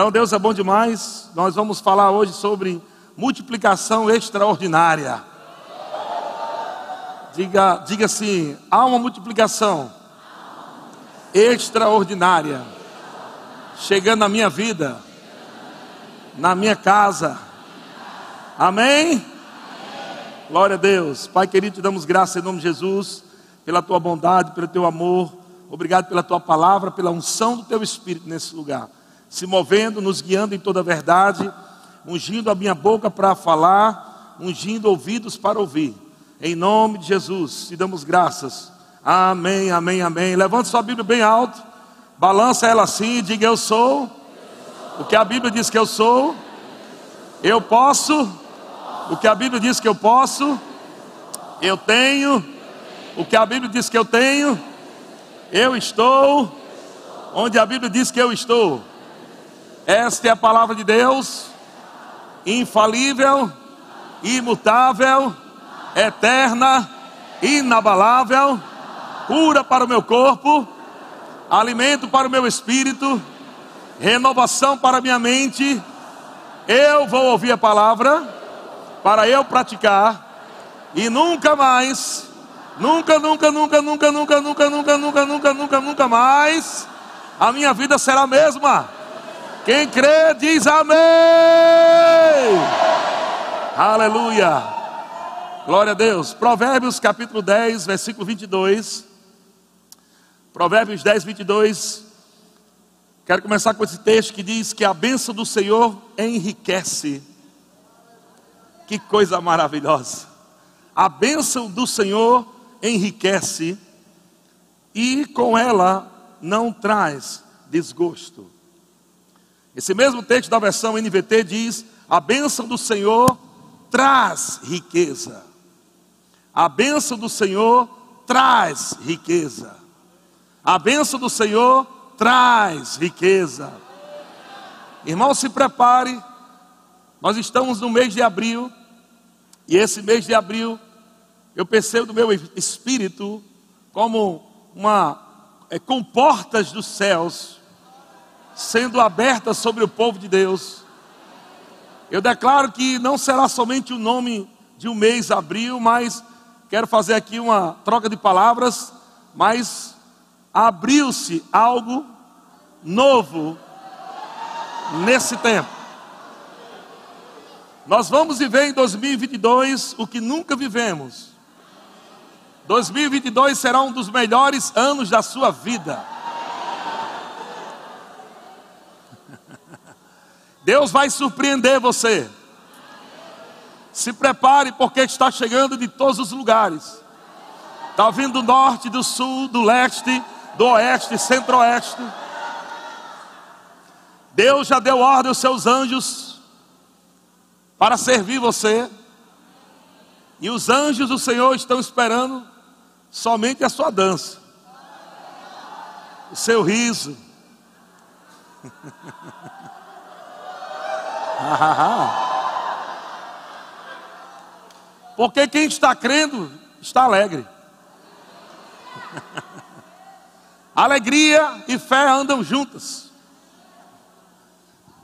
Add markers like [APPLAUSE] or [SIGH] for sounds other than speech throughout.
Então Deus é bom demais. Nós vamos falar hoje sobre multiplicação extraordinária. Diga, diga assim: há uma multiplicação extraordinária chegando na minha vida, na minha casa. Amém? Glória a Deus. Pai querido, te damos graça em nome de Jesus, pela tua bondade, pelo teu amor. Obrigado pela tua palavra, pela unção do teu espírito nesse lugar. Se movendo, nos guiando em toda a verdade, ungindo a minha boca para falar, ungindo ouvidos para ouvir. Em nome de Jesus, te damos graças. Amém, amém, amém. Levante sua Bíblia bem alto. Balança ela assim e diga: Eu sou. O que a Bíblia diz que eu sou. Eu posso. O que a Bíblia diz que eu posso. Eu tenho. O que a Bíblia diz que eu tenho. Eu estou. Onde a Bíblia diz que eu estou. Esta é a palavra de Deus. Infalível. Imutável eterna, inabalável, cura para o meu corpo, alimento para o meu espírito, renovação para a minha mente. Eu vou ouvir a palavra para eu praticar e nunca mais, nunca, nunca, nunca, nunca, nunca, nunca, nunca, nunca, nunca, nunca, nunca mais a minha vida será a mesma. Quem crê diz amém. Aleluia. Glória a Deus. Provérbios capítulo 10, versículo 22. Provérbios 10, 22. Quero começar com esse texto que diz que a bênção do Senhor enriquece. Que coisa maravilhosa. A bênção do Senhor enriquece e com ela não traz desgosto. Esse mesmo texto da versão NVT diz: A bênção do Senhor traz riqueza. A bênção do Senhor traz riqueza. A bênção do Senhor traz riqueza. Irmão, se prepare. Nós estamos no mês de abril. E esse mês de abril, eu percebo no meu espírito como uma é, com portas dos céus sendo abertas sobre o povo de Deus. Eu declaro que não será somente o nome de um mês abril, mas quero fazer aqui uma troca de palavras, mas abriu-se algo novo nesse tempo. Nós vamos viver em 2022 o que nunca vivemos. 2022 será um dos melhores anos da sua vida. Deus vai surpreender você. Se prepare, porque está chegando de todos os lugares. Está vindo do norte, do sul, do leste, do oeste, centro-oeste. Deus já deu ordem aos seus anjos para servir você. E os anjos do Senhor estão esperando somente a sua dança, o seu riso. [LAUGHS] [LAUGHS] Porque quem está crendo está alegre. [LAUGHS] Alegria e fé andam juntas.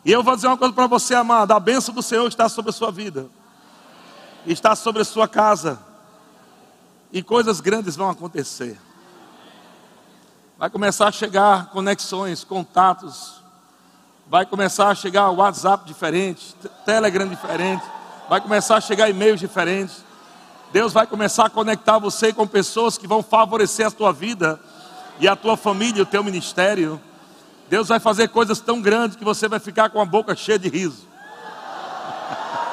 E eu vou dizer uma coisa para você, amado: a bênção do Senhor está sobre a sua vida, está sobre a sua casa, e coisas grandes vão acontecer. Vai começar a chegar conexões, contatos, vai começar a chegar WhatsApp diferente, Telegram diferente, vai começar a chegar e-mails diferentes. Deus vai começar a conectar você com pessoas que vão favorecer a tua vida e a tua família, o teu ministério. Deus vai fazer coisas tão grandes que você vai ficar com a boca cheia de riso.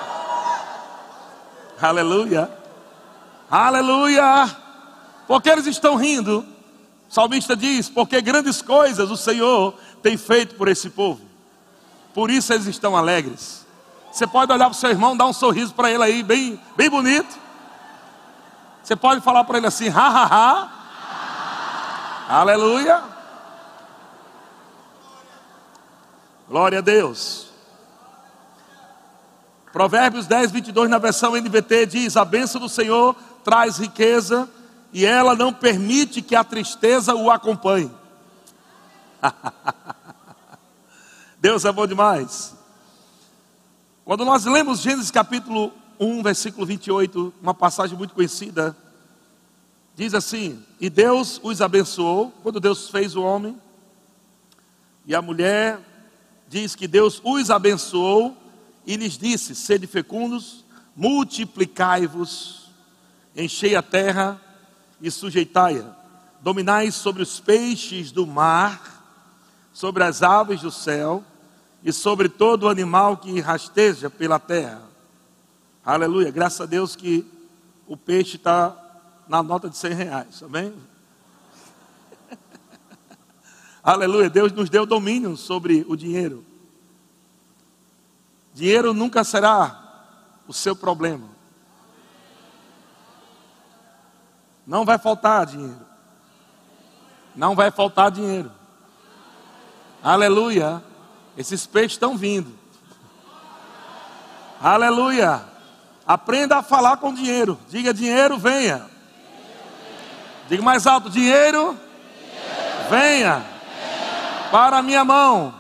[LAUGHS] Aleluia. Aleluia. Porque eles estão rindo? O salmista diz: Porque grandes coisas o Senhor tem feito por esse povo. Por isso eles estão alegres. Você pode olhar para o seu irmão, dar um sorriso para ele aí, bem, bem bonito. Você pode falar para ele assim, ha, ha, ha. Aleluia. Glória a Deus. Provérbios 10, 22, na versão NVT, diz: A bênção do Senhor traz riqueza e ela não permite que a tristeza o acompanhe. [LAUGHS] Deus é bom demais. Quando nós lemos Gênesis capítulo 1, versículo 28, uma passagem muito conhecida, diz assim: E Deus os abençoou, quando Deus fez o homem, e a mulher diz que Deus os abençoou e lhes disse: Sede fecundos, multiplicai-vos, enchei a terra e sujeitai-a, dominai sobre os peixes do mar, sobre as aves do céu e sobre todo animal que rasteja pela terra. Aleluia, graças a Deus que o peixe está na nota de 100 reais, amém? [LAUGHS] Aleluia, Deus nos deu domínio sobre o dinheiro. Dinheiro nunca será o seu problema. Não vai faltar dinheiro. Não vai faltar dinheiro. Aleluia. Esses peixes estão vindo. Aleluia. Aprenda a falar com dinheiro. Diga dinheiro, venha. Diga mais alto: dinheiro, venha para a minha mão.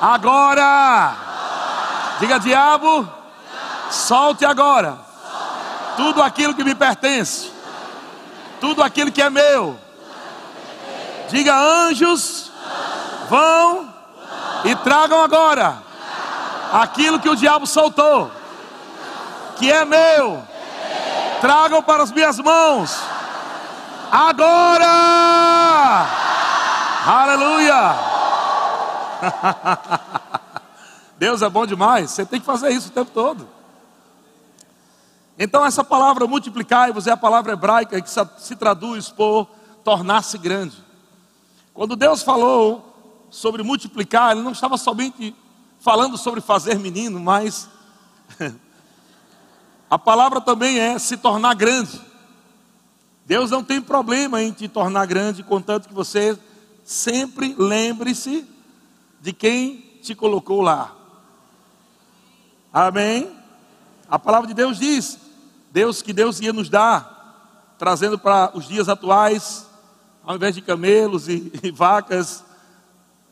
Agora. Diga diabo, solte agora. Tudo aquilo que me pertence. Tudo aquilo que é meu. Diga anjos, vão e tragam agora aquilo que o diabo soltou, que é meu. Tragam para as minhas mãos. Agora! Aleluia! [LAUGHS] Deus é bom demais. Você tem que fazer isso o tempo todo. Então, essa palavra multiplicai-vos é a palavra hebraica que se traduz por tornar-se grande. Quando Deus falou sobre multiplicar, ele não estava somente falando sobre fazer menino, mas [LAUGHS] a palavra também é se tornar grande. Deus não tem problema em te tornar grande, contanto que você sempre lembre-se de quem te colocou lá. Amém? A palavra de Deus diz: Deus que Deus ia nos dar, trazendo para os dias atuais, ao invés de camelos e, [LAUGHS] e vacas,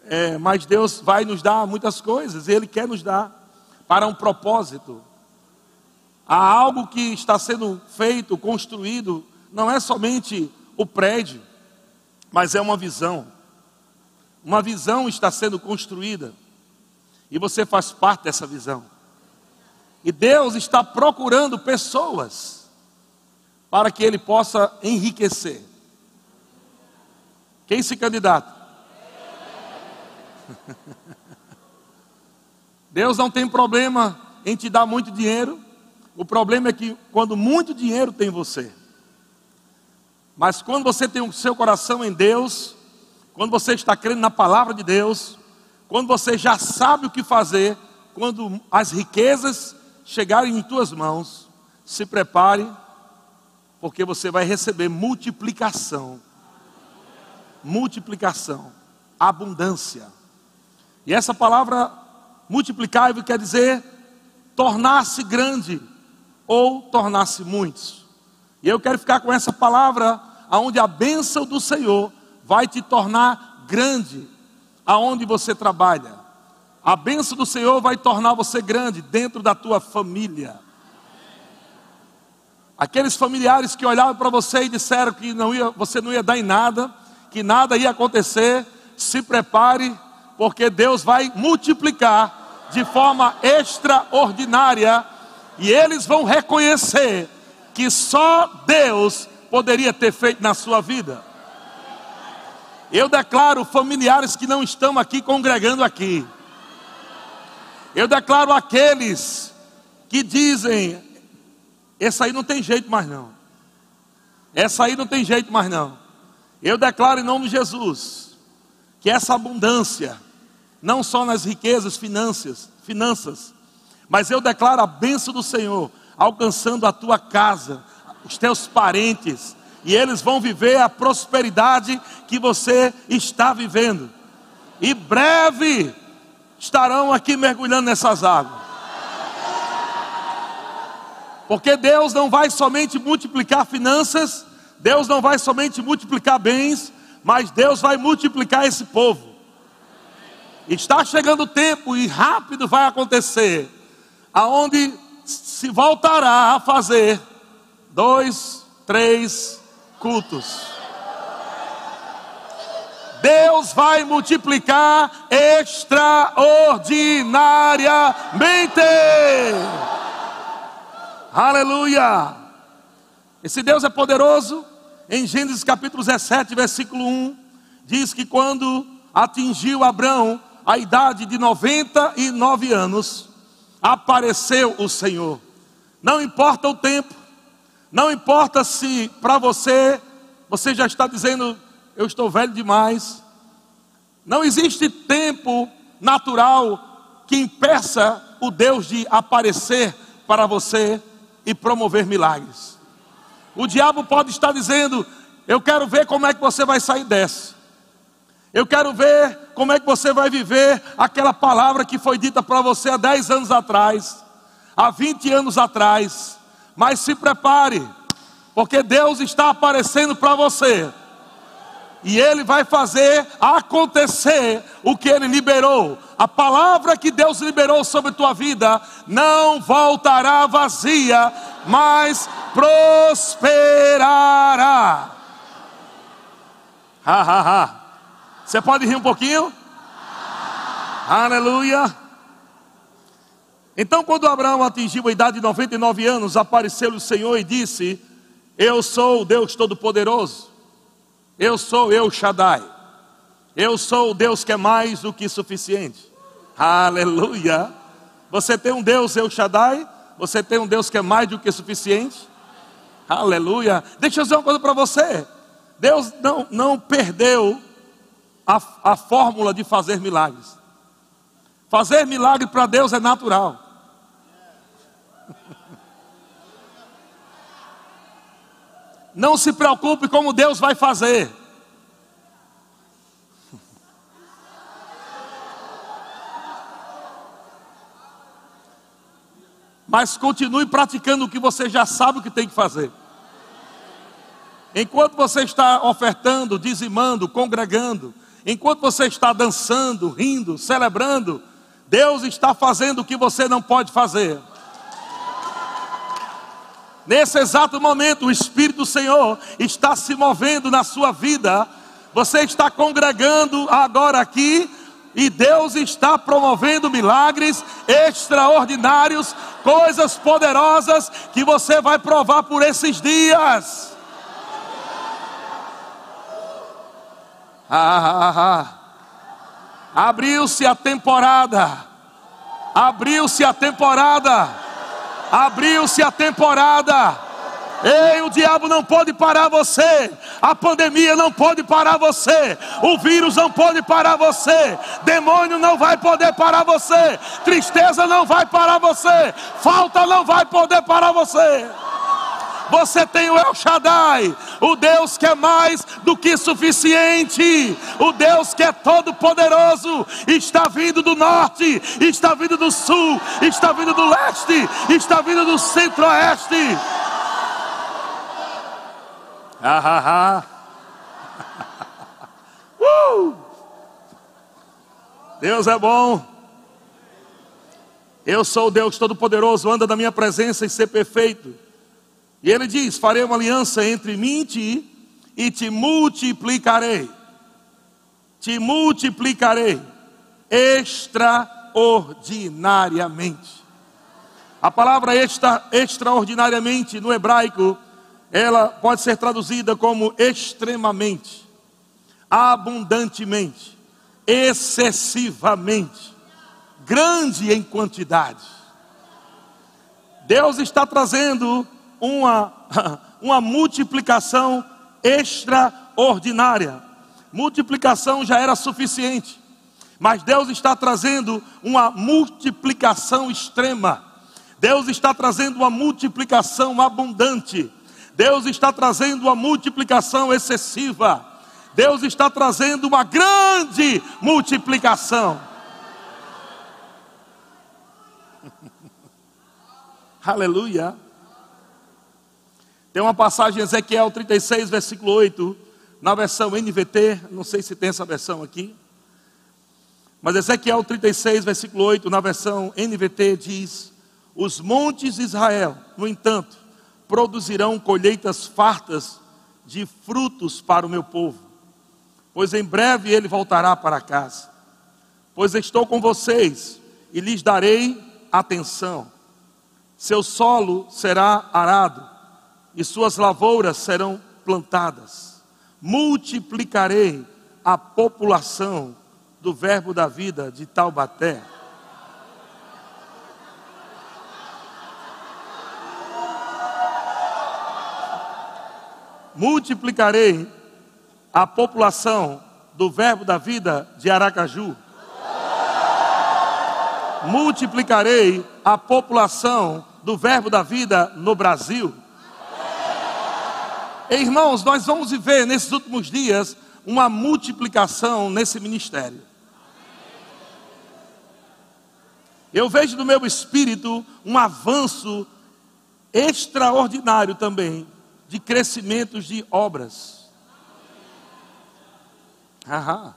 é, mas Deus vai nos dar muitas coisas, Ele quer nos dar para um propósito. Há algo que está sendo feito, construído, não é somente o prédio, mas é uma visão. Uma visão está sendo construída e você faz parte dessa visão. E Deus está procurando pessoas para que Ele possa enriquecer. Quem se candidata? [LAUGHS] Deus não tem problema em te dar muito dinheiro. O problema é que quando muito dinheiro tem você. Mas quando você tem o seu coração em Deus, quando você está crendo na palavra de Deus, quando você já sabe o que fazer, quando as riquezas chegarem em tuas mãos, se prepare, porque você vai receber multiplicação. Multiplicação, abundância. E essa palavra multiplicável quer dizer tornar-se grande ou tornar-se muitos. E eu quero ficar com essa palavra, aonde a bênção do Senhor vai te tornar grande, aonde você trabalha. A bênção do Senhor vai tornar você grande dentro da tua família. Aqueles familiares que olhavam para você e disseram que não ia, você não ia dar em nada, que nada ia acontecer, se prepare, porque Deus vai multiplicar de forma extraordinária e eles vão reconhecer que só Deus poderia ter feito na sua vida. Eu declaro familiares que não estão aqui congregando aqui. Eu declaro aqueles que dizem: essa aí não tem jeito mais não. Essa aí não tem jeito mais não. Eu declaro em nome de Jesus que essa abundância não só nas riquezas, finanças, finanças, mas eu declaro a bênção do Senhor alcançando a tua casa, os teus parentes, e eles vão viver a prosperidade que você está vivendo. E breve estarão aqui mergulhando nessas águas. Porque Deus não vai somente multiplicar finanças, Deus não vai somente multiplicar bens, mas Deus vai multiplicar esse povo. Está chegando o tempo e rápido vai acontecer, aonde se voltará a fazer dois, três cultos. Deus vai multiplicar extraordinariamente. Aleluia! Esse Deus é poderoso. Em Gênesis capítulo 17, versículo 1, diz que quando atingiu Abraão a idade de 99 anos, apareceu o Senhor. Não importa o tempo, não importa se para você, você já está dizendo, eu estou velho demais. Não existe tempo natural que impeça o Deus de aparecer para você e promover milagres. O diabo pode estar dizendo: Eu quero ver como é que você vai sair dessa. Eu quero ver como é que você vai viver aquela palavra que foi dita para você há 10 anos atrás, há 20 anos atrás. Mas se prepare, porque Deus está aparecendo para você e Ele vai fazer acontecer o que Ele liberou. A palavra que Deus liberou sobre tua vida não voltará vazia, mas prosperará. Ha, ha, ha. Você pode rir um pouquinho? Aleluia. Então, quando Abraão atingiu a idade de 99 anos, apareceu-lhe o Senhor e disse: Eu sou o Deus Todo-Poderoso eu sou eu Shaddai. Eu sou o Deus que é mais do que suficiente. Aleluia. Você tem um Deus eu Shaddai? Você tem um Deus que é mais do que suficiente? Aleluia. Deixa eu dizer uma coisa para você. Deus não, não perdeu a, a fórmula de fazer milagres. Fazer milagre para Deus é natural. [LAUGHS] Não se preocupe como Deus vai fazer. [LAUGHS] Mas continue praticando o que você já sabe o que tem que fazer. Enquanto você está ofertando, dizimando, congregando, enquanto você está dançando, rindo, celebrando, Deus está fazendo o que você não pode fazer. Nesse exato momento, o Espírito do Senhor está se movendo na sua vida. Você está congregando agora aqui e Deus está promovendo milagres extraordinários, coisas poderosas que você vai provar por esses dias. Ah, ah, ah. Abriu-se a temporada. Abriu-se a temporada Abriu-se a temporada. Ei, o diabo não pode parar você, a pandemia não pode parar você, o vírus não pode parar você, demônio não vai poder parar você, tristeza não vai parar você, falta não vai poder parar você. Você tem o El Shaddai, o Deus que é mais do que suficiente, o Deus que é todo poderoso, está vindo do norte, está vindo do sul, está vindo do leste, está vindo do centro-oeste. Ah, ah, ah. [LAUGHS] uh! Deus é bom. Eu sou o Deus Todo-Poderoso, anda na minha presença e ser perfeito. E ele diz: Farei uma aliança entre mim e ti, e te multiplicarei. Te multiplicarei extraordinariamente. A palavra extra, extraordinariamente no hebraico, ela pode ser traduzida como extremamente, abundantemente, excessivamente, grande em quantidade. Deus está trazendo uma, [LAUGHS] uma multiplicação extraordinária. Multiplicação já era suficiente, mas Deus está trazendo uma multiplicação extrema. Deus está trazendo uma multiplicação abundante. Deus está trazendo uma multiplicação excessiva. Deus está trazendo uma grande multiplicação. [LAUGHS] Aleluia. Tem uma passagem em Ezequiel 36, versículo 8, na versão NVT, não sei se tem essa versão aqui. Mas Ezequiel 36, versículo 8, na versão NVT, diz: Os montes de Israel, no entanto, produzirão colheitas fartas de frutos para o meu povo, pois em breve ele voltará para casa. Pois estou com vocês e lhes darei atenção. Seu solo será arado e suas lavouras serão plantadas. Multiplicarei a população do Verbo da Vida de Taubaté. Multiplicarei a população do Verbo da Vida de Aracaju. Multiplicarei a população do Verbo da Vida no Brasil. Irmãos, nós vamos viver nesses últimos dias uma multiplicação nesse ministério. Eu vejo no meu espírito um avanço extraordinário também de crescimentos de obras. Aham.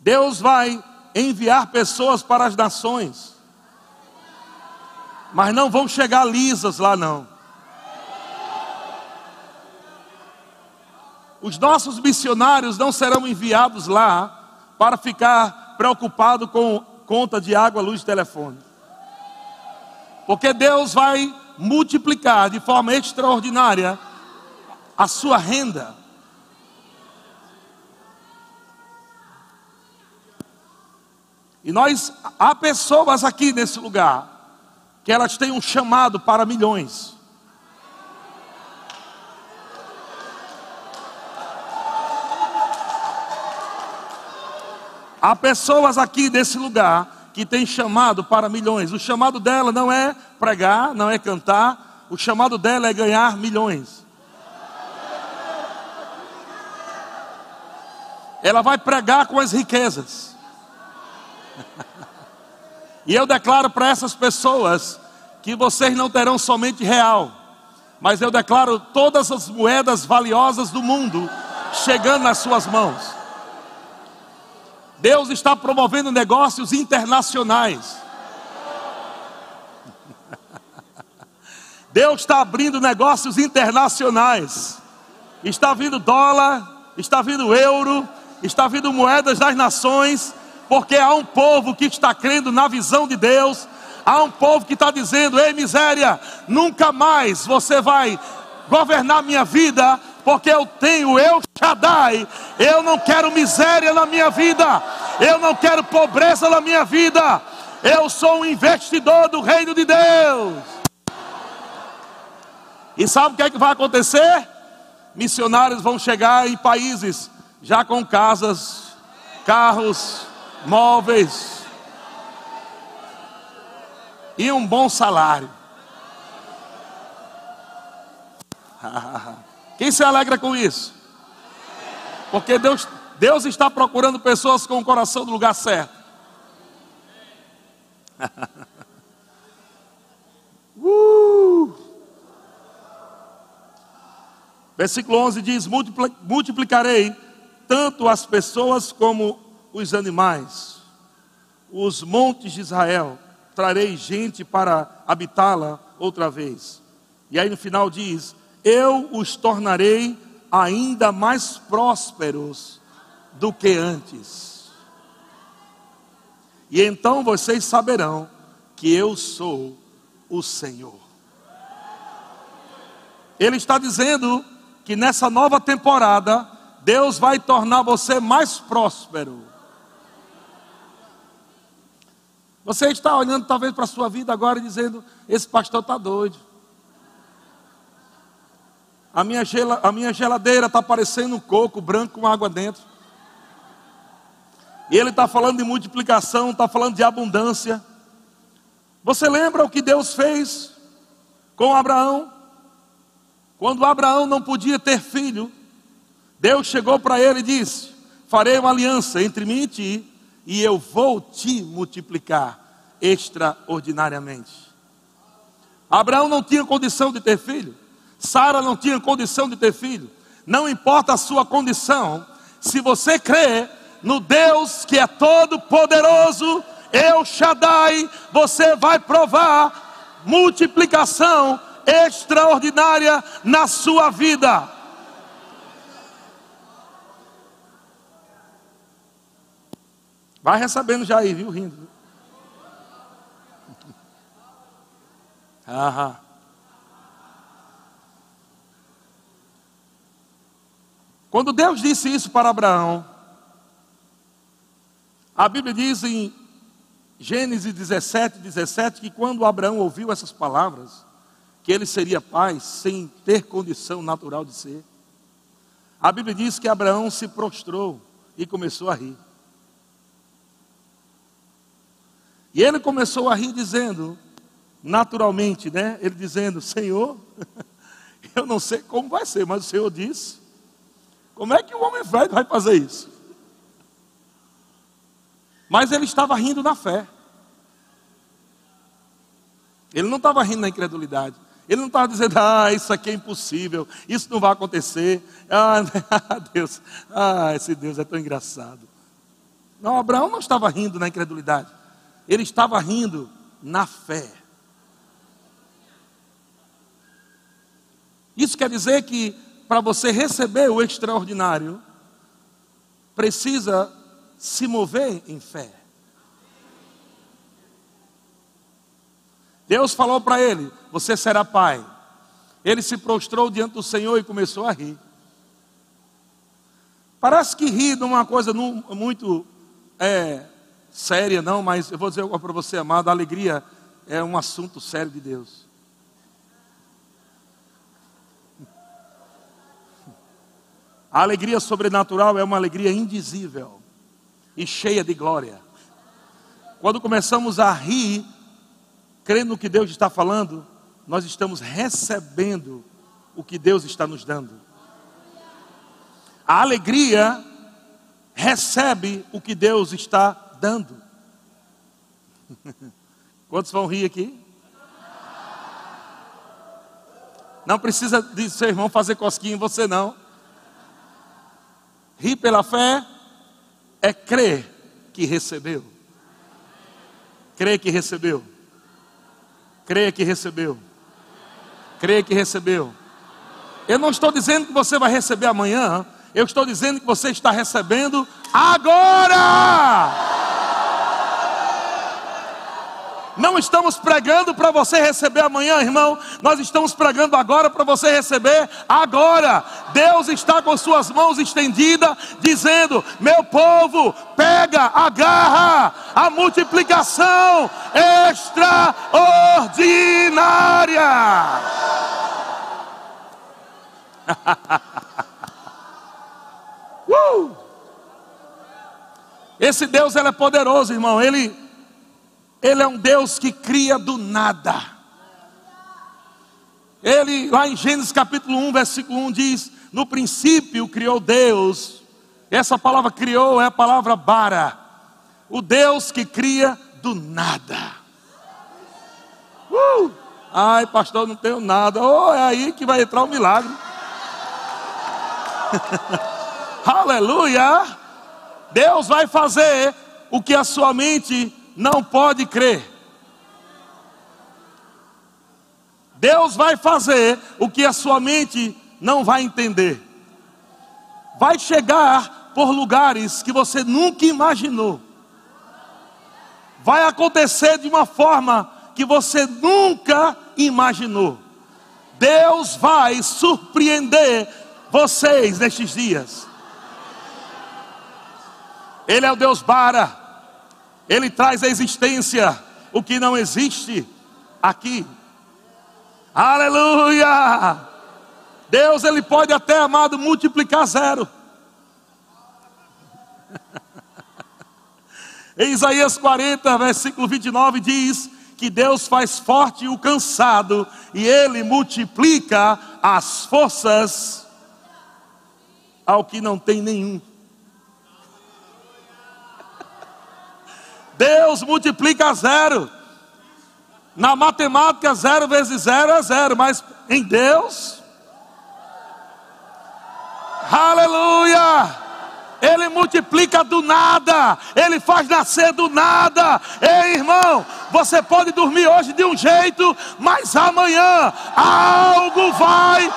Deus vai enviar pessoas para as nações, mas não vão chegar lisas lá não. Os nossos missionários não serão enviados lá para ficar preocupado com conta de água, luz e telefone. Porque Deus vai multiplicar de forma extraordinária a sua renda. E nós, há pessoas aqui nesse lugar, que elas têm um chamado para milhões. Há pessoas aqui desse lugar que têm chamado para milhões. O chamado dela não é pregar, não é cantar. O chamado dela é ganhar milhões. Ela vai pregar com as riquezas. [LAUGHS] E eu declaro para essas pessoas que vocês não terão somente real, mas eu declaro todas as moedas valiosas do mundo chegando nas suas mãos. Deus está promovendo negócios internacionais. Deus está abrindo negócios internacionais. Está vindo dólar, está vindo euro, está vindo moedas das nações, porque há um povo que está crendo na visão de Deus. Há um povo que está dizendo: Ei, miséria, nunca mais você vai governar minha vida, porque eu tenho eu Shaddai. Eu não quero miséria na minha vida, eu não quero pobreza na minha vida. Eu sou um investidor do reino de Deus. E sabe o que é que vai acontecer? Missionários vão chegar em países já com casas, carros, móveis e um bom salário. [LAUGHS] Quem se alegra com isso? Porque Deus, Deus está procurando pessoas com o coração no lugar certo. [LAUGHS] uh! Versículo 11 diz: Multiplicarei tanto as pessoas como os animais, os montes de Israel, trarei gente para habitá-la outra vez. E aí no final diz: eu os tornarei ainda mais prósperos do que antes. E então vocês saberão que eu sou o Senhor. Ele está dizendo que nessa nova temporada, Deus vai tornar você mais próspero. Você está olhando talvez para a sua vida agora e dizendo: esse pastor está doido. A minha, a minha geladeira está parecendo um coco branco com água dentro. E ele está falando de multiplicação, está falando de abundância. Você lembra o que Deus fez com Abraão? Quando Abraão não podia ter filho, Deus chegou para ele e disse: Farei uma aliança entre mim e ti, e eu vou te multiplicar extraordinariamente. Abraão não tinha condição de ter filho. Sara não tinha condição de ter filho. Não importa a sua condição, se você crê, no Deus que é todo poderoso, Eu Shaddai, você vai provar multiplicação extraordinária na sua vida. Vai recebendo já aí, viu? Rindo. [LAUGHS] Aham. Quando Deus disse isso para Abraão, a Bíblia diz em Gênesis 17, 17, que quando Abraão ouviu essas palavras, que ele seria pai sem ter condição natural de ser, a Bíblia diz que Abraão se prostrou e começou a rir. E ele começou a rir dizendo, naturalmente, né? Ele dizendo: Senhor, [LAUGHS] eu não sei como vai ser, mas o Senhor disse. Como é que o homem velho vai fazer isso? Mas ele estava rindo na fé. Ele não estava rindo na incredulidade. Ele não estava dizendo, ah, isso aqui é impossível, isso não vai acontecer. [LAUGHS] Ah, [LAUGHS] Deus, ah, esse Deus é tão engraçado. Não, Abraão não estava rindo na incredulidade. Ele estava rindo na fé. Isso quer dizer que para você receber o extraordinário, precisa se mover em fé. Deus falou para ele: Você será pai. Ele se prostrou diante do Senhor e começou a rir. Parece que rir não é uma coisa muito é, séria, não, mas eu vou dizer para você, amado: a alegria é um assunto sério de Deus. A alegria sobrenatural é uma alegria indizível e cheia de glória. Quando começamos a rir, crendo no que Deus está falando, nós estamos recebendo o que Deus está nos dando. A alegria recebe o que Deus está dando. [LAUGHS] Quantos vão rir aqui? Não precisa de seu irmão fazer cosquinha em você, não. Rir pela fé é crer que recebeu. Crer que recebeu. Crer que recebeu. Crer que recebeu. Eu não estou dizendo que você vai receber amanhã, eu estou dizendo que você está recebendo agora. Não estamos pregando para você receber amanhã, irmão. Nós estamos pregando agora para você receber agora. Deus está com suas mãos estendidas, dizendo: Meu povo, pega, agarra a multiplicação extraordinária. [LAUGHS] uh! Esse Deus ele é poderoso, irmão. Ele ele é um Deus que cria do nada. Ele, lá em Gênesis capítulo 1, versículo 1, diz: No princípio criou Deus. Essa palavra criou é a palavra bara. O Deus que cria do nada. Uh! Ai, pastor, não tenho nada. Oh, é aí que vai entrar o milagre. [LAUGHS] Aleluia! Deus vai fazer o que a sua mente não pode crer. Deus vai fazer o que a sua mente não vai entender. Vai chegar por lugares que você nunca imaginou. Vai acontecer de uma forma que você nunca imaginou. Deus vai surpreender vocês nestes dias. Ele é o Deus Bara. Ele traz à existência o que não existe aqui. Aleluia! Deus, Ele pode até, amado, multiplicar zero. [LAUGHS] em Isaías 40, versículo 29, diz que Deus faz forte o cansado e Ele multiplica as forças ao que não tem nenhum. Deus multiplica zero. Na matemática, zero vezes zero é zero, mas em Deus, aleluia! Ele multiplica do nada, Ele faz nascer do nada. Ei, irmão, você pode dormir hoje de um jeito, mas amanhã algo vai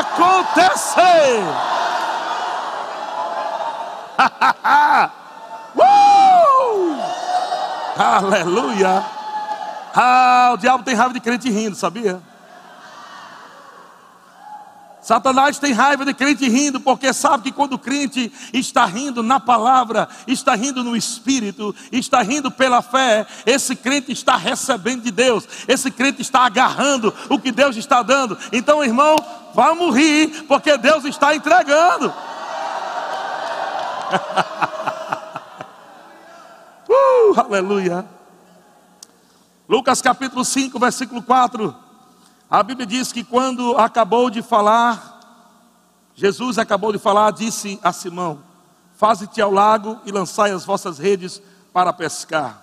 acontecer. [LAUGHS] Aleluia! Ah, o diabo tem raiva de crente rindo, sabia? Satanás tem raiva de crente rindo, porque sabe que quando o crente está rindo na palavra, está rindo no espírito, está rindo pela fé, esse crente está recebendo de Deus, esse crente está agarrando o que Deus está dando. Então, irmão, vamos rir, porque Deus está entregando. [LAUGHS] uh, aleluia. Lucas capítulo 5, versículo 4. A Bíblia diz que quando acabou de falar, Jesus acabou de falar, disse a Simão: Faze-te ao lago e lançai as vossas redes para pescar.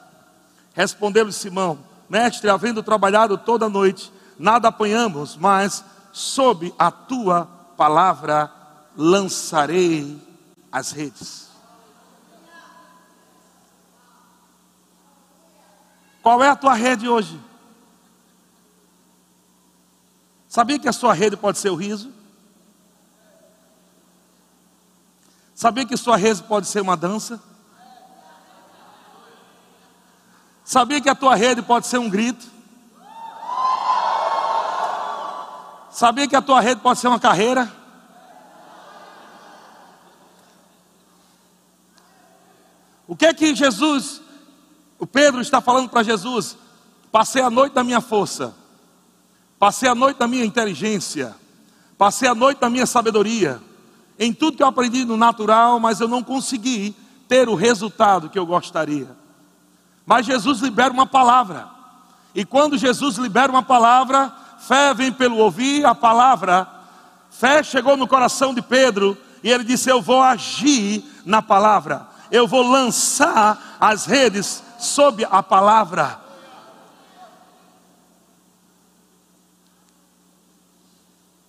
Respondeu-lhe Simão: Mestre, havendo trabalhado toda a noite, nada apanhamos, mas sob a tua palavra lançarei as redes. Qual é a tua rede hoje? Sabia que a sua rede pode ser o riso? Sabia que sua rede pode ser uma dança? Sabia que a tua rede pode ser um grito? Sabia que a tua rede pode ser uma carreira? O que é que Jesus, o Pedro está falando para Jesus? Passei a noite da minha força Passei a noite na minha inteligência, passei a noite na minha sabedoria, em tudo que eu aprendi no natural, mas eu não consegui ter o resultado que eu gostaria. Mas Jesus libera uma palavra, e quando Jesus libera uma palavra, fé vem pelo ouvir a palavra. Fé chegou no coração de Pedro e ele disse: Eu vou agir na palavra, eu vou lançar as redes sob a palavra.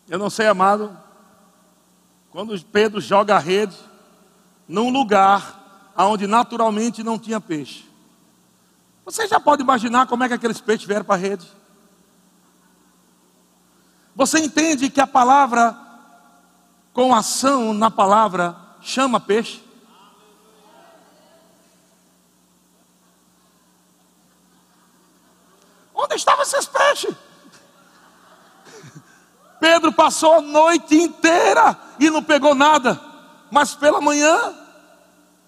Eu não sei, amado, quando Pedro joga a rede num lugar onde naturalmente não tinha peixe. Você já pode imaginar como é que aqueles peixes vieram para a rede? Você entende que a palavra, com ação na palavra, chama peixe? Onde estavam esses peixes? [LAUGHS] Pedro passou a noite inteira e não pegou nada, mas pela manhã,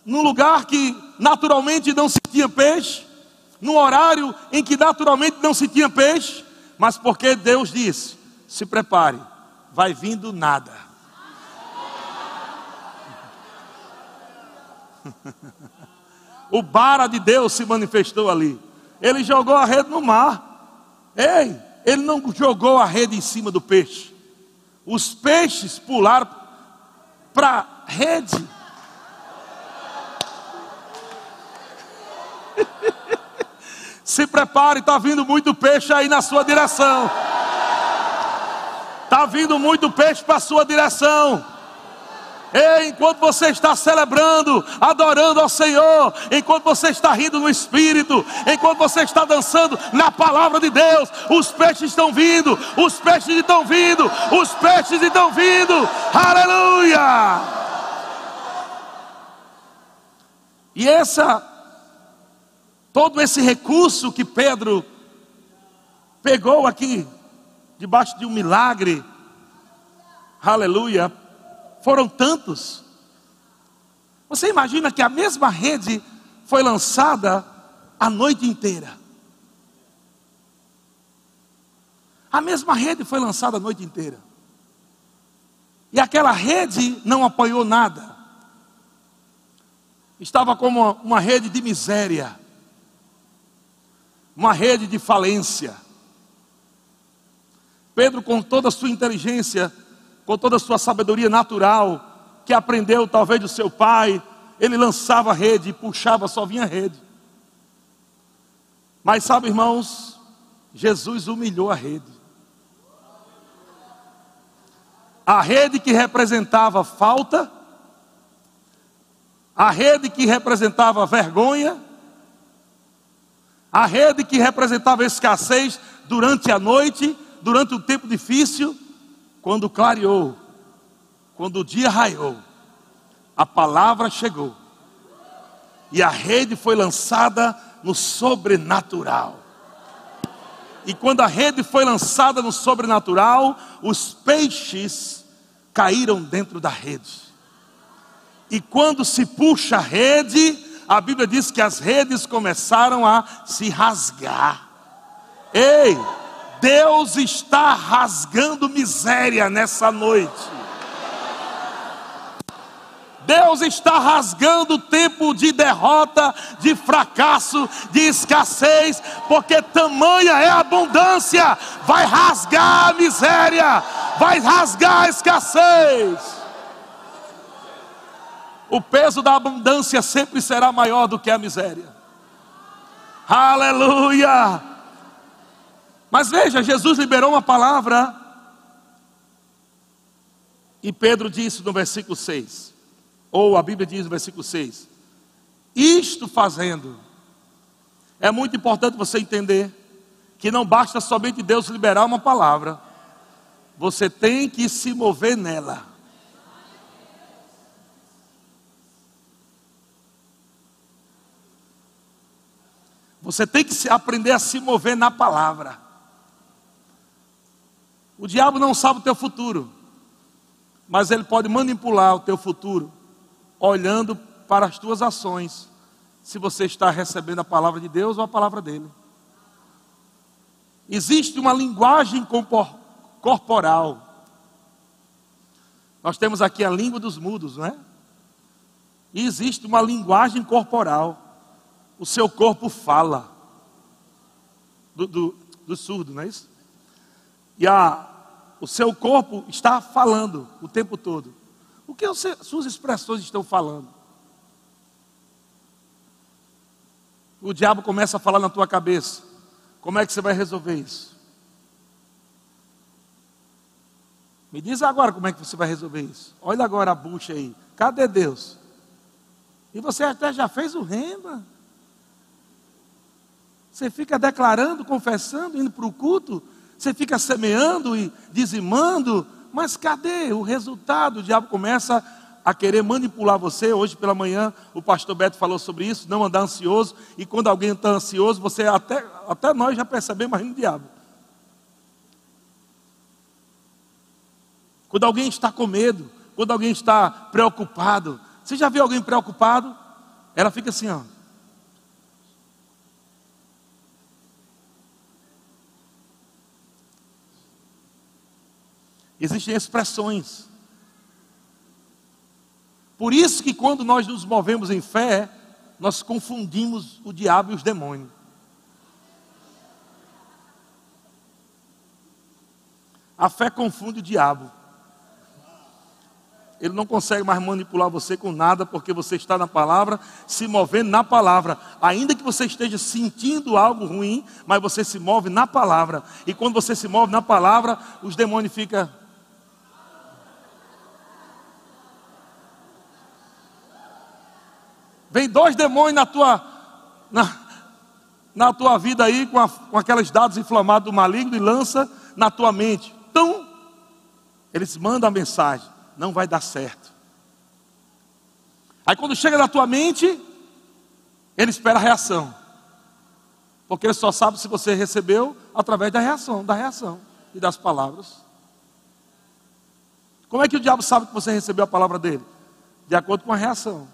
num lugar que naturalmente não se tinha peixe, num horário em que naturalmente não se tinha peixe, mas porque Deus disse: se prepare, vai vindo nada. [LAUGHS] o bara de Deus se manifestou ali. Ele jogou a rede no mar. Ei, ele não jogou a rede em cima do peixe. Os peixes pularam para a rede. [LAUGHS] Se prepare, está vindo muito peixe aí na sua direção. Está vindo muito peixe para a sua direção. Ei, enquanto você está celebrando, adorando ao Senhor, enquanto você está rindo no Espírito, enquanto você está dançando na palavra de Deus, os peixes estão vindo, os peixes estão vindo, os peixes estão vindo, aleluia! E essa, todo esse recurso que Pedro pegou aqui, debaixo de um milagre, aleluia, foram tantos. Você imagina que a mesma rede foi lançada a noite inteira. A mesma rede foi lançada a noite inteira. E aquela rede não apanhou nada. Estava como uma rede de miséria, uma rede de falência. Pedro, com toda a sua inteligência, com toda a sua sabedoria natural, que aprendeu talvez do seu pai, ele lançava a rede e puxava, só vinha a rede. Mas sabe, irmãos, Jesus humilhou a rede. A rede que representava falta, a rede que representava vergonha, a rede que representava escassez durante a noite, durante o tempo difícil, quando clareou, quando o dia raiou, a palavra chegou e a rede foi lançada no sobrenatural. E quando a rede foi lançada no sobrenatural, os peixes caíram dentro da rede. E quando se puxa a rede, a Bíblia diz que as redes começaram a se rasgar. Ei, Deus está rasgando miséria nessa noite. Deus está rasgando o tempo de derrota, de fracasso, de escassez, porque tamanha é a abundância, vai rasgar a miséria, vai rasgar a escassez. O peso da abundância sempre será maior do que a miséria. Aleluia! Mas veja, Jesus liberou uma palavra, e Pedro disse no versículo 6: ou a Bíblia diz no versículo 6: Isto fazendo, é muito importante você entender que não basta somente Deus liberar uma palavra, você tem que se mover nela. Você tem que aprender a se mover na palavra. O diabo não sabe o teu futuro, mas ele pode manipular o teu futuro olhando para as tuas ações, se você está recebendo a palavra de Deus ou a palavra dele. Existe uma linguagem corporal. Nós temos aqui a língua dos mudos, não é? E existe uma linguagem corporal. O seu corpo fala. Do, do, do surdo, não é isso? E a, o seu corpo está falando o tempo todo. O que as suas expressões estão falando? O diabo começa a falar na tua cabeça. Como é que você vai resolver isso? Me diz agora como é que você vai resolver isso. Olha agora a bucha aí. Cadê Deus? E você até já fez o rema. Você fica declarando, confessando, indo para o culto. Você fica semeando e dizimando mas cadê o resultado? O diabo começa a querer manipular você. Hoje pela manhã o pastor Beto falou sobre isso, não andar ansioso. E quando alguém está ansioso, você até, até nós já percebemos no diabo. Quando alguém está com medo, quando alguém está preocupado, você já viu alguém preocupado? Ela fica assim, ó. Existem expressões. Por isso que quando nós nos movemos em fé, nós confundimos o diabo e os demônios. A fé confunde o diabo. Ele não consegue mais manipular você com nada, porque você está na palavra, se movendo na palavra. Ainda que você esteja sentindo algo ruim, mas você se move na palavra. E quando você se move na palavra, os demônios ficam Vem dois demônios na tua, na, na tua vida aí, com, a, com aqueles dados inflamados do maligno, e lança na tua mente. Então, eles mandam a mensagem: não vai dar certo. Aí quando chega na tua mente, ele espera a reação. Porque ele só sabe se você recebeu através da reação, da reação e das palavras. Como é que o diabo sabe que você recebeu a palavra dele? De acordo com a reação.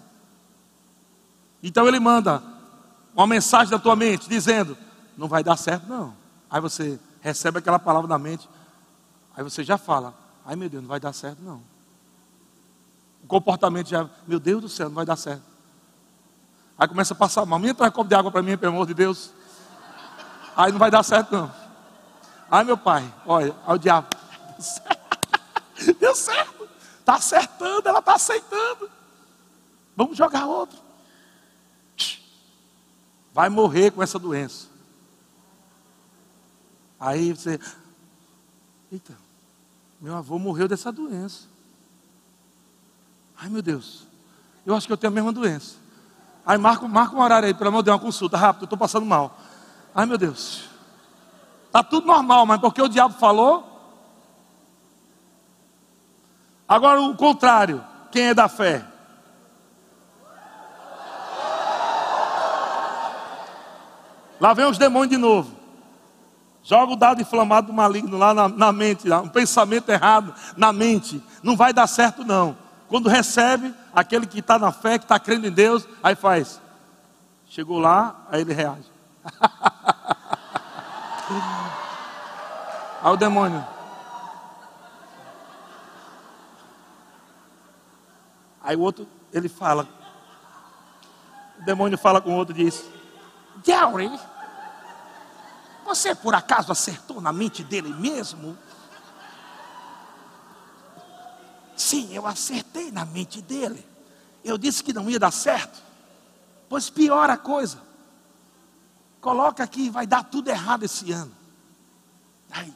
Então ele manda uma mensagem da tua mente dizendo: não vai dar certo, não. Aí você recebe aquela palavra na mente, aí você já fala: ai meu Deus, não vai dar certo, não. O comportamento já, meu Deus do céu, não vai dar certo. Aí começa a passar mal. Me traz um copo de água para mim, pelo amor de Deus. Aí não vai dar certo, não. Ai meu pai, olha, olha o diabo. [LAUGHS] Deu certo. Está acertando, ela está aceitando. Vamos jogar outro vai morrer com essa doença. Aí você, eita, meu avô morreu dessa doença. Ai meu Deus, Eu acho que eu tenho a mesma doença. Aí marca, marca um horário aí, pelo amor de Deus, uma consulta rápido, eu estou passando mal. Ai meu Deus. Está tudo normal, mas porque o diabo falou. Agora o contrário, quem é da fé? Lá vem os demônios de novo. Joga o dado inflamado do maligno lá na, na mente, um pensamento errado na mente. Não vai dar certo, não. Quando recebe, aquele que está na fé, que está crendo em Deus, aí faz. Chegou lá, aí ele reage. [LAUGHS] aí o demônio. Aí o outro, ele fala. O demônio fala com o outro e diz: Gary, você por acaso acertou na mente dele mesmo? Sim, eu acertei na mente dele. Eu disse que não ia dar certo. Pois pior a coisa. Coloca aqui, vai dar tudo errado esse ano. Aí,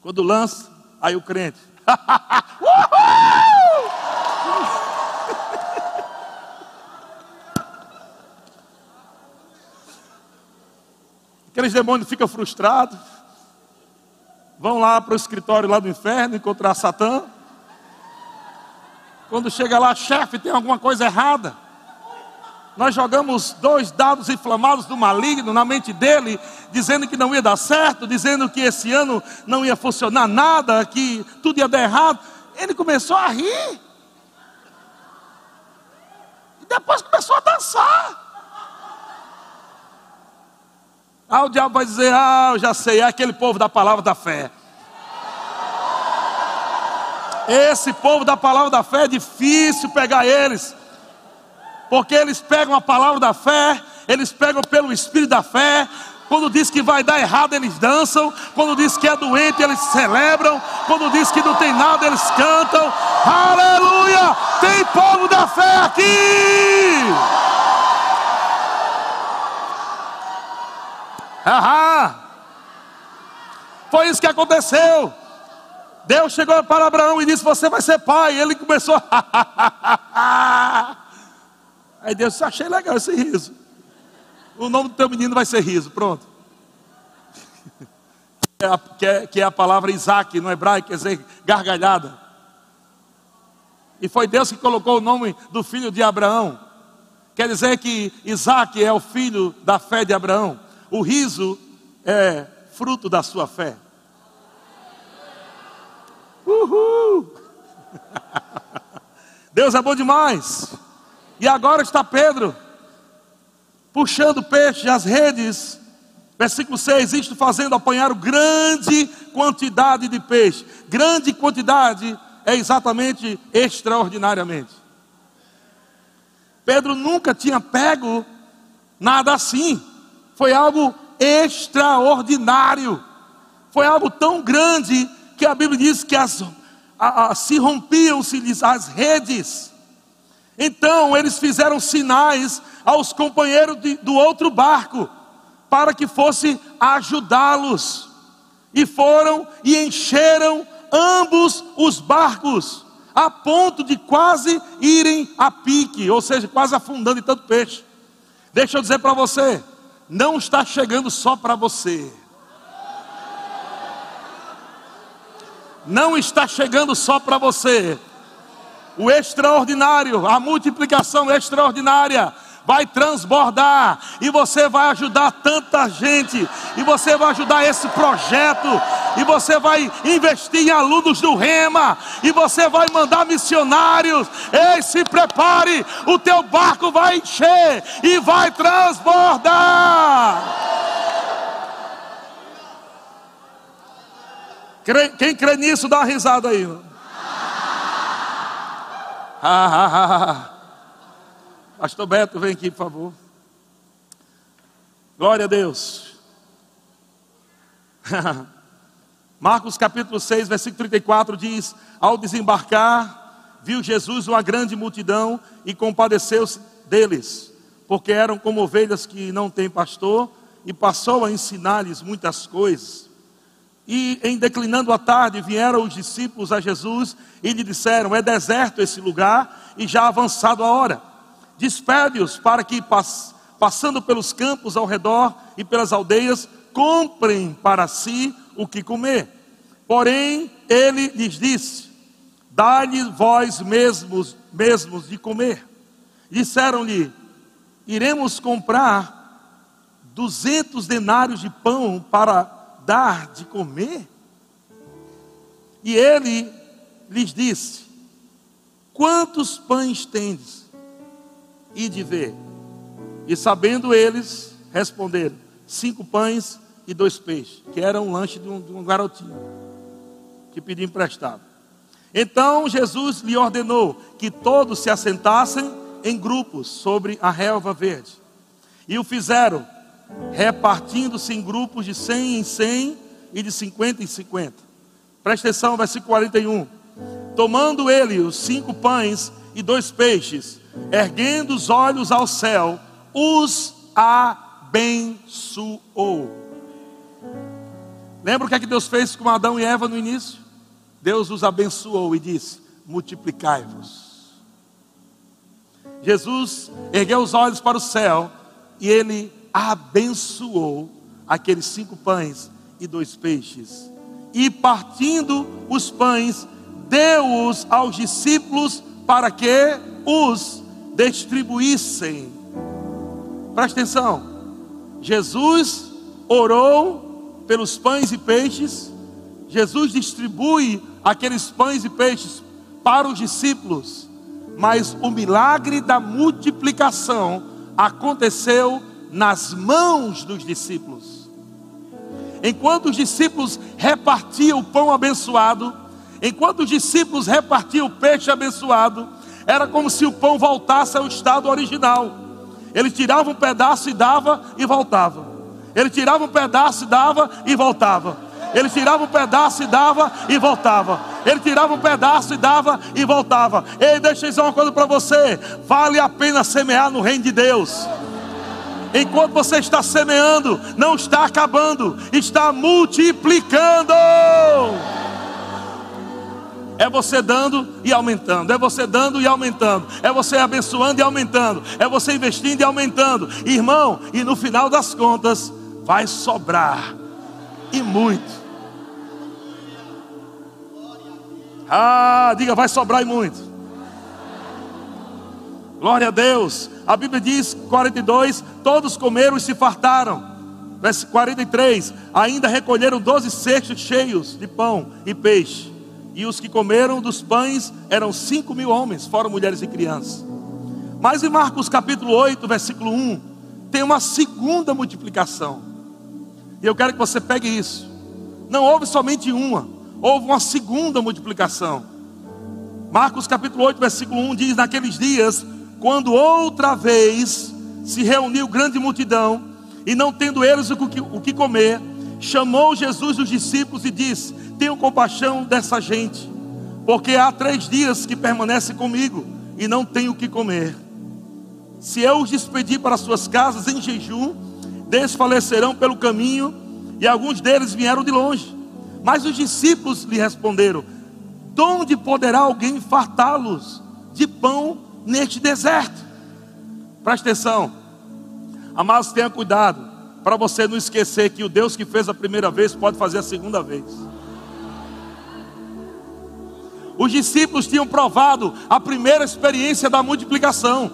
quando lança, aí o crente. [LAUGHS] Aqueles demônios ficam frustrados. Vão lá para o escritório lá do inferno encontrar Satã. Quando chega lá, chefe, tem alguma coisa errada. Nós jogamos dois dados inflamados do maligno na mente dele, dizendo que não ia dar certo, dizendo que esse ano não ia funcionar nada, que tudo ia dar errado. Ele começou a rir. E depois começou a dançar. Ah, o diabo vai dizer: Ah, eu já sei, é aquele povo da palavra da fé. Esse povo da palavra da fé é difícil pegar eles, porque eles pegam a palavra da fé, eles pegam pelo espírito da fé. Quando diz que vai dar errado, eles dançam. Quando diz que é doente, eles celebram. Quando diz que não tem nada, eles cantam. Aleluia! Tem povo da fé aqui! Aham. Foi isso que aconteceu. Deus chegou para Abraão e disse: Você vai ser pai. Ele começou. [LAUGHS] Aí Deus disse: Achei legal esse riso. O nome do teu menino vai ser riso. Pronto. [LAUGHS] Que é, que é a palavra Isaac no hebraico, quer dizer gargalhada. E foi Deus que colocou o nome do filho de Abraão. Quer dizer que Isaac é o filho da fé de Abraão. O riso é fruto da sua fé. Uhul! [LAUGHS] Deus é bom demais. E agora está Pedro puxando peixe as redes. Versículo 6: Isto fazendo apanhar grande quantidade de peixe. Grande quantidade é exatamente extraordinariamente. Pedro nunca tinha pego nada assim foi algo extraordinário. Foi algo tão grande que a Bíblia diz que as, a, a, se rompiam-se as redes. Então eles fizeram sinais aos companheiros de, do outro barco para que fosse ajudá-los. E foram e encheram ambos os barcos, a ponto de quase irem a pique, ou seja, quase afundando em tanto peixe. Deixa eu dizer para você, não está chegando só para você. Não está chegando só para você. O extraordinário, a multiplicação extraordinária vai transbordar e você vai ajudar tanta gente, e você vai ajudar esse projeto, e você vai investir em alunos do Rema, e você vai mandar missionários. Ei, se prepare, o teu barco vai encher e vai transbordar. Quem crê nisso, dá uma risada aí. [LAUGHS] Ah, ah, ah, ah. Pastor Beto, vem aqui, por favor. Glória a Deus. [LAUGHS] Marcos capítulo 6, versículo 34 diz: Ao desembarcar, viu Jesus uma grande multidão e compadeceu-se deles, porque eram como ovelhas que não têm pastor, e passou a ensinar-lhes muitas coisas. E em declinando a tarde, vieram os discípulos a Jesus e lhe disseram: É deserto esse lugar e já avançado a hora. Despede-os para que, passando pelos campos ao redor e pelas aldeias, comprem para si o que comer. Porém, ele lhes disse: Dá-lhe vós mesmos, mesmos de comer. Disseram-lhe: Iremos comprar duzentos denários de pão para dar de comer? E ele lhes disse: Quantos pães tendes? E de ver. E sabendo eles, responderam: Cinco pães e dois peixes, que era um lanche de um, de um garotinho que pediu emprestado. Então Jesus lhe ordenou que todos se assentassem em grupos sobre a relva verde. E o fizeram repartindo-se em grupos de 100 em 100 e de 50 em 50. Presta atenção, versículo 41. Tomando ele os cinco pães e dois peixes, erguendo os olhos ao céu, os abençoou. Lembra o que é que Deus fez com Adão e Eva no início? Deus os abençoou e disse: multiplicai-vos. Jesus ergueu os olhos para o céu e ele abençoou aqueles cinco pães e dois peixes. E partindo os pães, deu-os aos discípulos para que os distribuíssem. Presta atenção. Jesus orou pelos pães e peixes. Jesus distribui aqueles pães e peixes para os discípulos. Mas o milagre da multiplicação aconteceu nas mãos dos discípulos. Enquanto os discípulos repartiam o pão abençoado, enquanto os discípulos repartiam o peixe abençoado, era como se o pão voltasse ao estado original. Ele tirava um pedaço e dava e voltava. Ele tirava um pedaço e dava e voltava. Ele tirava um pedaço e dava e voltava. Ele tirava um pedaço e dava e voltava. Ei, deixa eu dizer uma coisa para você: vale a pena semear no reino de Deus. Enquanto você está semeando, não está acabando, está multiplicando. É você dando e aumentando, é você dando e aumentando, é você abençoando e aumentando, é você investindo e aumentando, irmão, e no final das contas, vai sobrar e muito. Ah, diga, vai sobrar e muito. Glória a Deus. A Bíblia diz, 42, todos comeram e se fartaram. Verso 43, ainda recolheram doze cestos cheios de pão e peixe. E os que comeram dos pães eram cinco mil homens, fora mulheres e crianças. Mas em Marcos capítulo 8, versículo 1, tem uma segunda multiplicação. E eu quero que você pegue isso. Não houve somente uma, houve uma segunda multiplicação. Marcos capítulo 8, versículo 1 diz: Naqueles dias quando outra vez se reuniu grande multidão, e não tendo eles o que, comer, chamou Jesus os discípulos e disse: Tenho compaixão dessa gente, porque há três dias que permanece comigo e não tenho o que comer. Se eu os despedir para suas casas em jejum, desfalecerão pelo caminho, e alguns deles vieram de longe. Mas os discípulos lhe responderam: De onde poderá alguém fartá-los de pão neste deserto. Preste atenção, amados, tenha cuidado, para você não esquecer que o Deus que fez a primeira vez pode fazer a segunda vez. Os discípulos tinham provado a primeira experiência da multiplicação,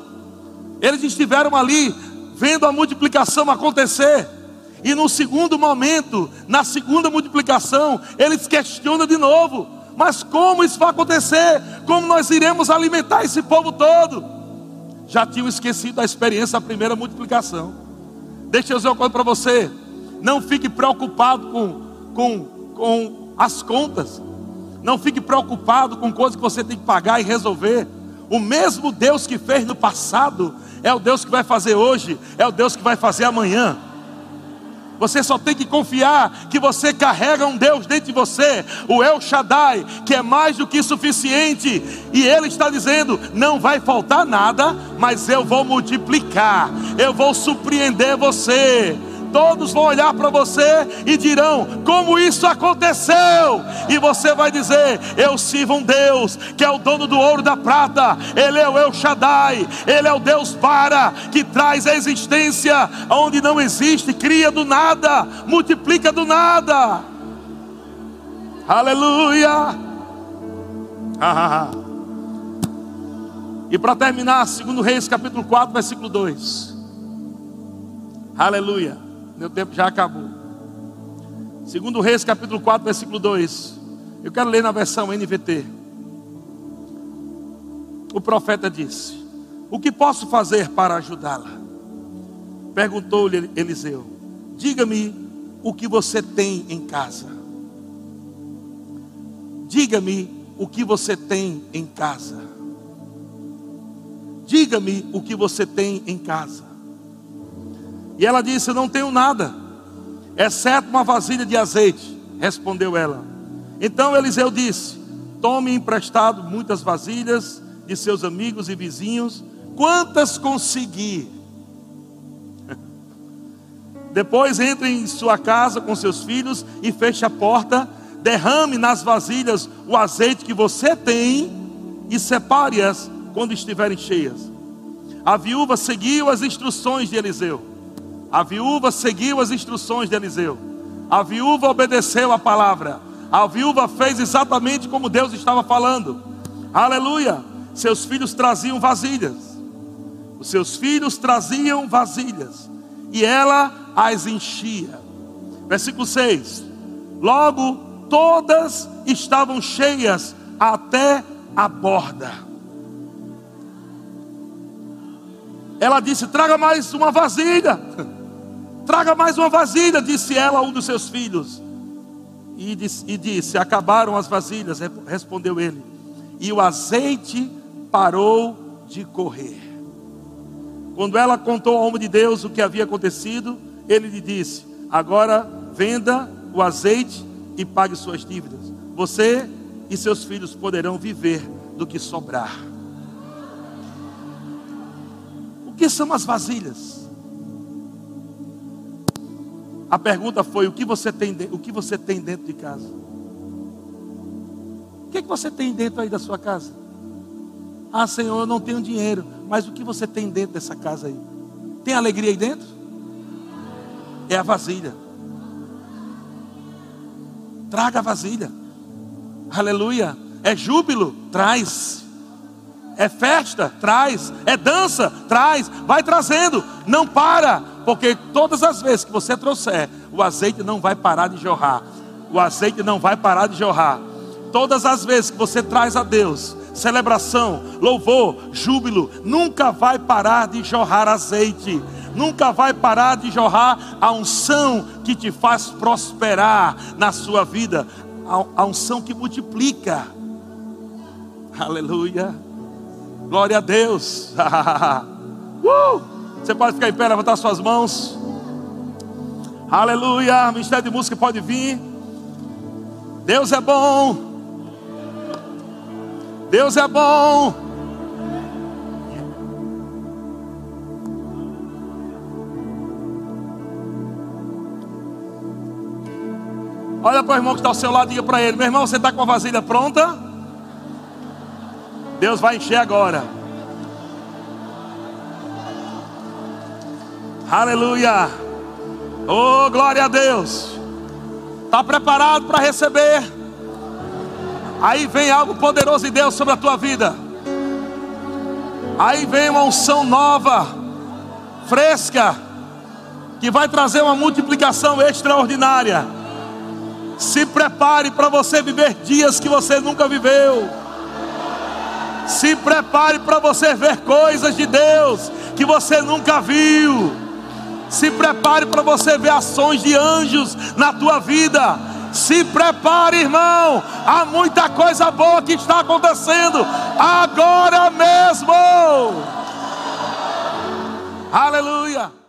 eles estiveram ali vendo a multiplicação acontecer. E no segundo momento, na segunda multiplicação, eles questionam de novo: mas como isso vai acontecer? Como nós iremos alimentar esse povo todo? Já tinham esquecido a experiência da primeira multiplicação. Deixa eu dizer uma coisa para você. Não fique preocupado com, com, com as contas. Não fique preocupado com coisas que você tem que pagar e resolver. O mesmo Deus que fez no passado é o Deus que vai fazer hoje, é o Deus que vai fazer amanhã. Você só tem que confiar que você carrega um Deus dentro de você, o El Shaddai, que é mais do que suficiente. E Ele está dizendo: não vai faltar nada, mas eu vou multiplicar, eu vou surpreender você. Todos vão olhar para você e dirão: Como isso aconteceu? E você vai dizer: Eu sirvo um Deus que é o dono do ouro e da prata, Ele é o El Shaddai, Ele é o Deus para, que traz a existência onde não existe, cria do nada, multiplica do nada. Aleluia! [LAUGHS] E para terminar, segundo Reis, capítulo 4, versículo 2. Aleluia. Meu tempo já acabou. Segundo Reis, capítulo 4, versículo 2. Eu quero ler na versão NVT. O profeta disse: O que posso fazer para ajudá-la? Perguntou-lhe Eliseu: Diga-me o que você tem em casa. Diga-me o que você tem em casa. Diga-me o que você tem em casa. E ela disse: não tenho nada, exceto uma vasilha de azeite. Respondeu ela. Então Eliseu disse: Tome emprestado muitas vasilhas de seus amigos e vizinhos, quantas conseguir. [LAUGHS] Depois entre em sua casa com seus filhos e feche a porta. Derrame nas vasilhas o azeite que você tem e separe-as quando estiverem cheias. A viúva seguiu as instruções de Eliseu. A viúva seguiu as instruções de Eliseu. A viúva obedeceu a palavra. A viúva fez exatamente como Deus estava falando. Aleluia. Seus filhos traziam vasilhas. Os seus filhos traziam vasilhas. E ela as enchia. Versículo 6. Logo todas estavam cheias até a borda. Ela disse: Traga mais uma vasilha. [LAUGHS] Traga mais uma vasilha, disse ela a um dos seus filhos. E disse, e disse: Acabaram as vasilhas, respondeu ele. E o azeite parou de correr. Quando ela contou ao homem de Deus o que havia acontecido, ele lhe disse: Agora venda o azeite e pague suas dívidas. Você e seus filhos poderão viver do que sobrar. O que são as vasilhas? A pergunta foi: o que você tem, o que você tem dentro de casa? O que, é que você tem dentro aí da sua casa? Ah, Senhor, eu não tenho dinheiro, mas o que você tem dentro dessa casa aí? Tem alegria aí dentro? É a vasilha. Traga a vasilha. Aleluia. É júbilo? Traz. É festa? Traz. É dança? Traz. Vai trazendo. Não para. Porque todas as vezes que você trouxer, o azeite não vai parar de jorrar. O azeite não vai parar de jorrar. Todas as vezes que você traz a Deus celebração, louvor, júbilo, nunca vai parar de jorrar azeite. Nunca vai parar de jorrar a unção que te faz prosperar na sua vida. A unção que multiplica. Aleluia. Glória a Deus. [LAUGHS] uh! Você pode ficar em pé, levantar suas mãos. Aleluia. Ministério de Música pode vir. Deus é bom. Deus é bom. Olha para o irmão que está ao seu lado e diga para ele: Meu irmão, você está com a vasilha pronta? Deus vai encher agora. Aleluia. Oh, glória a Deus. Está preparado para receber? Aí vem algo poderoso de Deus sobre a tua vida. Aí vem uma unção nova, fresca, que vai trazer uma multiplicação extraordinária. Se prepare para você viver dias que você nunca viveu. Se prepare para você ver coisas de Deus que você nunca viu. Se prepare para você ver ações de anjos na tua vida. Se prepare, irmão. Há muita coisa boa que está acontecendo agora mesmo. Aleluia.